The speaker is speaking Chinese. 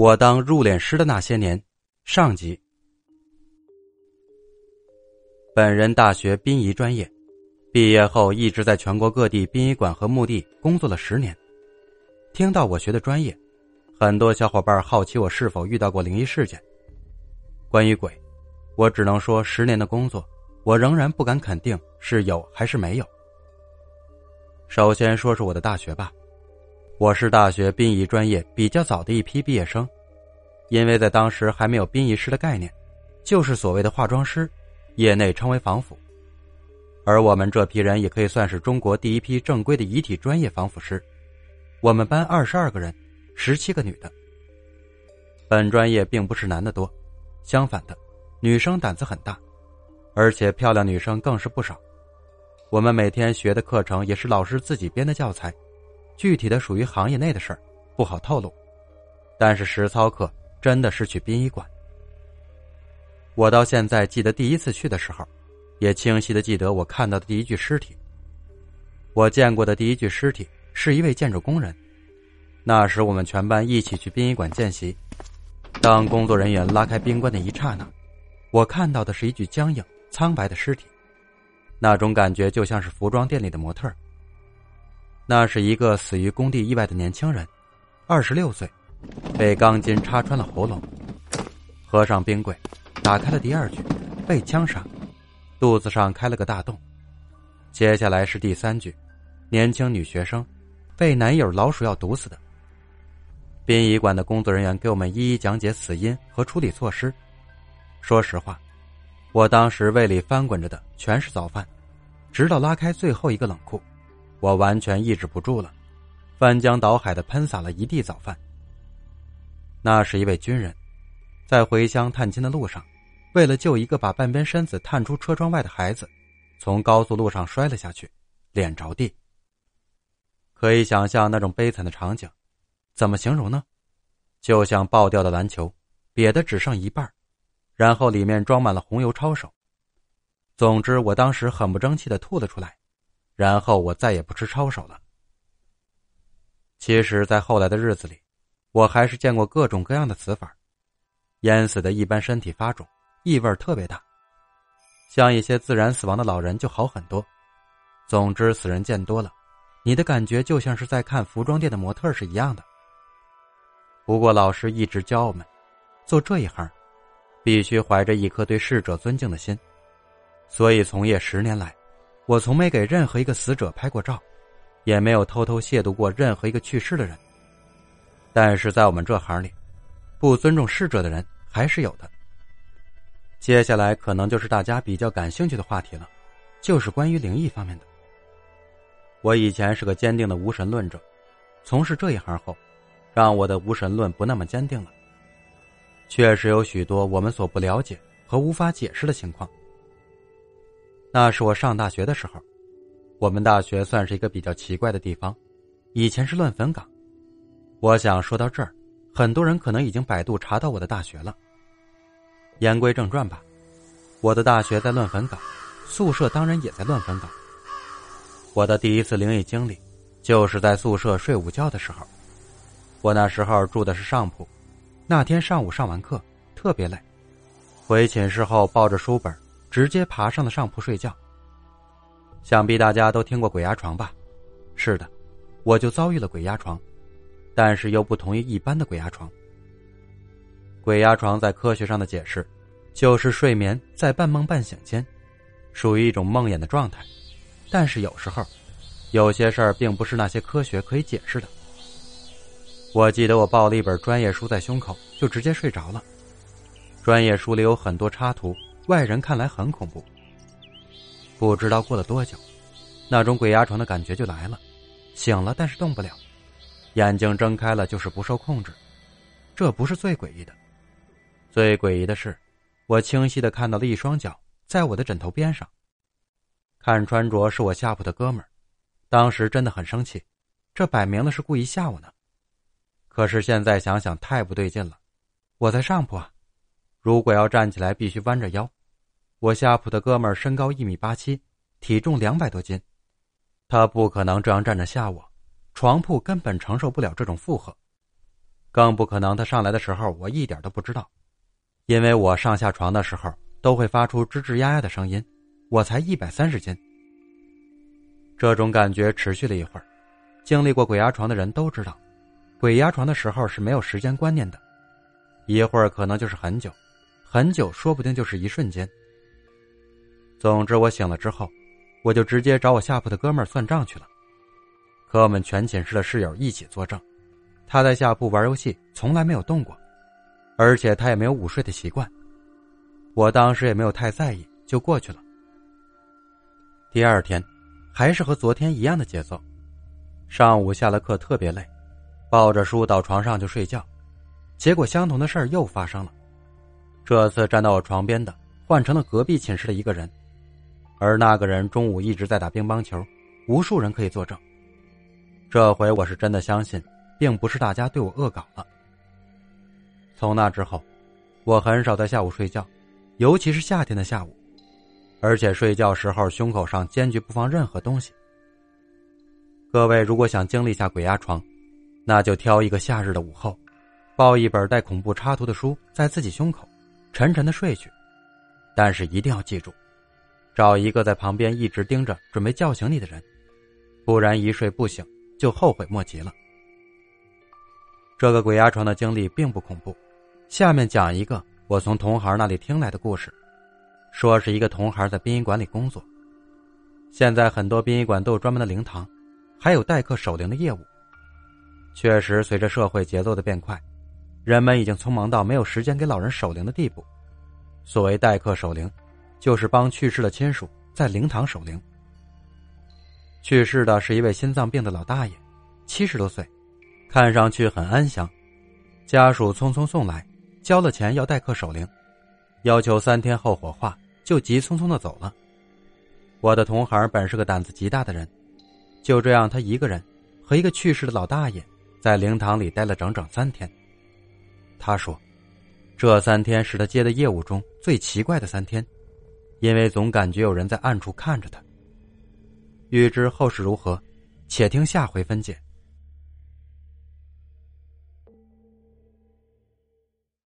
我当入殓师的那些年，上集。本人大学殡仪专业，毕业后一直在全国各地殡仪馆和墓地工作了十年。听到我学的专业，很多小伙伴好奇我是否遇到过灵异事件。关于鬼，我只能说，十年的工作，我仍然不敢肯定是有还是没有。首先说说我的大学吧。我是大学殡仪专业比较早的一批毕业生，因为在当时还没有殡仪师的概念，就是所谓的化妆师，业内称为防腐。而我们这批人也可以算是中国第一批正规的遗体专业防腐师。我们班二十二个人，十七个女的。本专业并不是男的多，相反的，女生胆子很大，而且漂亮女生更是不少。我们每天学的课程也是老师自己编的教材。具体的属于行业内的事儿，不好透露。但是实操课真的是去殡仪馆。我到现在记得第一次去的时候，也清晰的记得我看到的第一具尸体。我见过的第一具尸体是一位建筑工人。那时我们全班一起去殡仪馆见习。当工作人员拉开冰棺的一刹那，我看到的是一具僵硬苍白的尸体，那种感觉就像是服装店里的模特儿。那是一个死于工地意外的年轻人，二十六岁，被钢筋插穿了喉咙。合上冰柜，打开了第二具，被枪杀，肚子上开了个大洞。接下来是第三具，年轻女学生，被男友老鼠药毒死的。殡仪馆的工作人员给我们一一讲解死因和处理措施。说实话，我当时胃里翻滚着的全是早饭，直到拉开最后一个冷库。我完全抑制不住了，翻江倒海的喷洒了一地早饭。那是一位军人，在回乡探亲的路上，为了救一个把半边身子探出车窗外的孩子，从高速路上摔了下去，脸着地。可以想象那种悲惨的场景，怎么形容呢？就像爆掉的篮球，瘪的只剩一半，然后里面装满了红油抄手。总之，我当时很不争气的吐了出来。然后我再也不吃抄手了。其实，在后来的日子里，我还是见过各种各样的死法。淹死的一般身体发肿，异味特别大；像一些自然死亡的老人就好很多。总之，死人见多了，你的感觉就像是在看服装店的模特是一样的。不过，老师一直教我们，做这一行，必须怀着一颗对逝者尊敬的心。所以，从业十年来。我从没给任何一个死者拍过照，也没有偷偷亵渎过任何一个去世的人。但是在我们这行里，不尊重逝者的人还是有的。接下来可能就是大家比较感兴趣的话题了，就是关于灵异方面的。我以前是个坚定的无神论者，从事这一行后，让我的无神论不那么坚定了。确实有许多我们所不了解和无法解释的情况。那是我上大学的时候，我们大学算是一个比较奇怪的地方，以前是乱坟岗。我想说到这儿，很多人可能已经百度查到我的大学了。言归正传吧，我的大学在乱坟岗，宿舍当然也在乱坟岗。我的第一次灵异经历，就是在宿舍睡午觉的时候。我那时候住的是上铺，那天上午上完课特别累，回寝室后抱着书本。直接爬上了上铺睡觉。想必大家都听过鬼压床吧？是的，我就遭遇了鬼压床，但是又不同于一般的鬼压床。鬼压床在科学上的解释，就是睡眠在半梦半醒间，属于一种梦魇的状态。但是有时候，有些事儿并不是那些科学可以解释的。我记得我抱了一本专业书在胸口，就直接睡着了。专业书里有很多插图。外人看来很恐怖。不知道过了多久，那种鬼压床的感觉就来了，醒了但是动不了，眼睛睁开了就是不受控制。这不是最诡异的，最诡异的是，我清晰的看到了一双脚在我的枕头边上。看穿着是我下铺的哥们儿，当时真的很生气，这摆明了是故意吓我呢。可是现在想想太不对劲了，我在上铺啊，如果要站起来必须弯着腰。我下铺的哥们儿身高一米八七，体重两百多斤，他不可能这样站着吓我，床铺根本承受不了这种负荷。更不可能他上来的时候我一点都不知道，因为我上下床的时候都会发出吱吱呀呀的声音。我才一百三十斤，这种感觉持续了一会儿。经历过鬼压床的人都知道，鬼压床的时候是没有时间观念的，一会儿可能就是很久，很久说不定就是一瞬间。总之，我醒了之后，我就直接找我下铺的哥们儿算账去了。和我们全寝室的室友一起作证，他在下铺玩游戏从来没有动过，而且他也没有午睡的习惯。我当时也没有太在意，就过去了。第二天，还是和昨天一样的节奏。上午下了课特别累，抱着书到床上就睡觉。结果相同的事儿又发生了。这次站到我床边的换成了隔壁寝室的一个人，而那个人中午一直在打乒乓球，无数人可以作证。这回我是真的相信，并不是大家对我恶搞了。从那之后，我很少在下午睡觉，尤其是夏天的下午。而且睡觉时候胸口上坚决不放任何东西。各位如果想经历一下鬼压床，那就挑一个夏日的午后，抱一本带恐怖插图的书在自己胸口，沉沉的睡去。但是一定要记住，找一个在旁边一直盯着准备叫醒你的人，不然一睡不醒就后悔莫及了。这个鬼压床的经历并不恐怖，下面讲一个我从同行那里听来的故事。说是一个同行在殡仪馆里工作。现在很多殡仪馆都有专门的灵堂，还有代客守灵的业务。确实，随着社会节奏的变快，人们已经匆忙到没有时间给老人守灵的地步。所谓代客守灵，就是帮去世的亲属在灵堂守灵。去世的是一位心脏病的老大爷，七十多岁，看上去很安详。家属匆匆送来，交了钱要代客守灵。要求三天后火化，就急匆匆的走了。我的同行本是个胆子极大的人，就这样，他一个人和一个去世的老大爷在灵堂里待了整整三天。他说，这三天是他接的业务中最奇怪的三天，因为总感觉有人在暗处看着他。欲知后事如何，且听下回分解。